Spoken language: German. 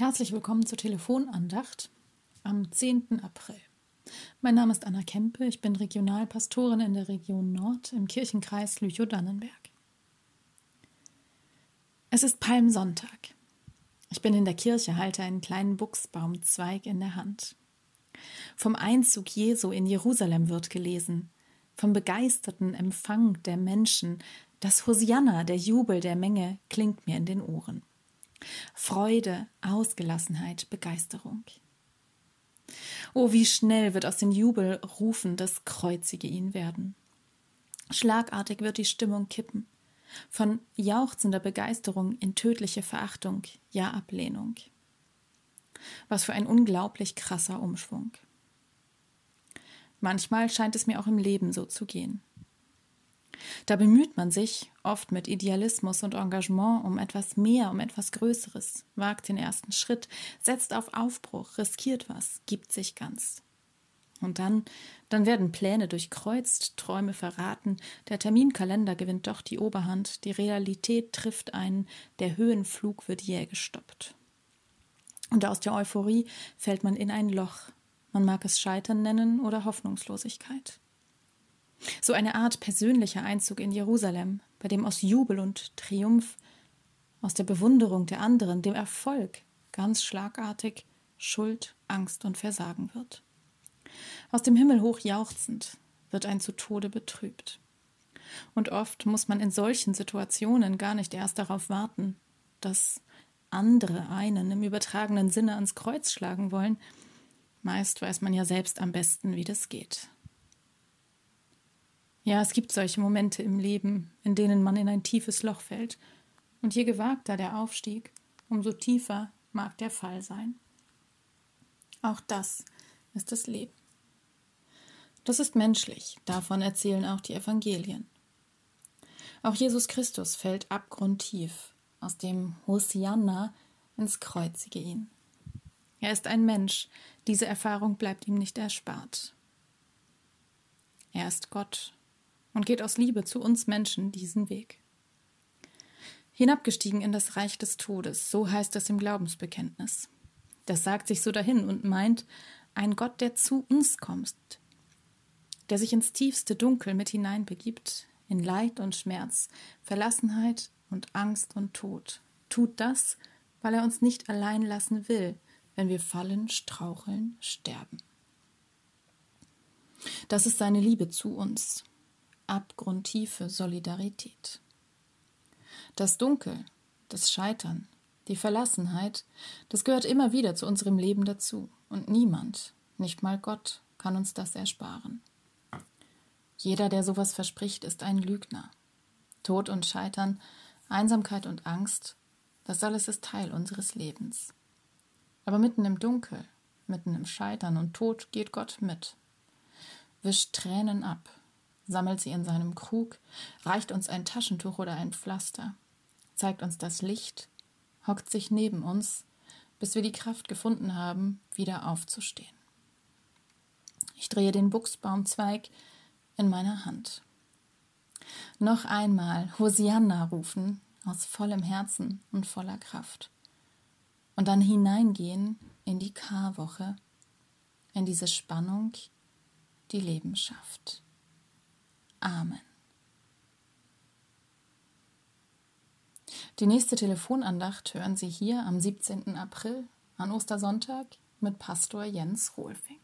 Herzlich willkommen zur Telefonandacht am 10. April. Mein Name ist Anna Kempe, ich bin Regionalpastorin in der Region Nord im Kirchenkreis Lüchow-Dannenberg. Es ist Palmsonntag. Ich bin in der Kirche, halte einen kleinen Buchsbaumzweig in der Hand. Vom Einzug Jesu in Jerusalem wird gelesen, vom begeisterten Empfang der Menschen, das Hosianna, der Jubel der Menge, klingt mir in den Ohren. Freude, Ausgelassenheit, Begeisterung. Oh, wie schnell wird aus den Jubelrufen das Kreuzige ihn werden. Schlagartig wird die Stimmung kippen. Von jauchzender Begeisterung in tödliche Verachtung, ja Ablehnung. Was für ein unglaublich krasser Umschwung. Manchmal scheint es mir auch im Leben so zu gehen. Da bemüht man sich, oft mit Idealismus und Engagement, um etwas mehr, um etwas Größeres, wagt den ersten Schritt, setzt auf Aufbruch, riskiert was, gibt sich ganz. Und dann, dann werden Pläne durchkreuzt, Träume verraten, der Terminkalender gewinnt doch die Oberhand, die Realität trifft einen, der Höhenflug wird jäh gestoppt. Und aus der Euphorie fällt man in ein Loch, man mag es Scheitern nennen oder Hoffnungslosigkeit. So eine Art persönlicher Einzug in Jerusalem, bei dem aus Jubel und Triumph, aus der Bewunderung der anderen, dem Erfolg ganz schlagartig Schuld, Angst und Versagen wird. Aus dem Himmel hoch jauchzend wird ein zu Tode betrübt. Und oft muss man in solchen Situationen gar nicht erst darauf warten, dass andere einen im übertragenen Sinne ans Kreuz schlagen wollen. Meist weiß man ja selbst am besten, wie das geht. Ja, es gibt solche Momente im Leben, in denen man in ein tiefes Loch fällt. Und je gewagter der Aufstieg, umso tiefer mag der Fall sein. Auch das ist das Leben. Das ist menschlich, davon erzählen auch die Evangelien. Auch Jesus Christus fällt abgrundtief aus dem Hosianna ins Kreuzige ihn. Er ist ein Mensch, diese Erfahrung bleibt ihm nicht erspart. Er ist Gott und geht aus Liebe zu uns Menschen diesen Weg. Hinabgestiegen in das Reich des Todes, so heißt es im Glaubensbekenntnis. Das sagt sich so dahin und meint, ein Gott, der zu uns kommt, der sich ins tiefste Dunkel mit hineinbegibt, in Leid und Schmerz, Verlassenheit und Angst und Tod, tut das, weil er uns nicht allein lassen will, wenn wir fallen, straucheln, sterben. Das ist seine Liebe zu uns, abgrundtiefe Solidarität. Das Dunkel, das Scheitern, die Verlassenheit, das gehört immer wieder zu unserem Leben dazu. Und niemand, nicht mal Gott, kann uns das ersparen. Jeder, der sowas verspricht, ist ein Lügner. Tod und Scheitern, Einsamkeit und Angst, das alles ist Teil unseres Lebens. Aber mitten im Dunkel, mitten im Scheitern und Tod geht Gott mit, wischt Tränen ab, sammelt sie in seinem Krug, reicht uns ein Taschentuch oder ein Pflaster, zeigt uns das Licht, hockt sich neben uns, bis wir die Kraft gefunden haben, wieder aufzustehen. Ich drehe den Buchsbaumzweig in meiner Hand. Noch einmal Hosianna rufen aus vollem Herzen und voller Kraft. Und dann hineingehen in die Karwoche, in diese Spannung, die Leben schafft. Amen. Die nächste Telefonandacht hören Sie hier am 17. April an Ostersonntag mit Pastor Jens Rohlfing.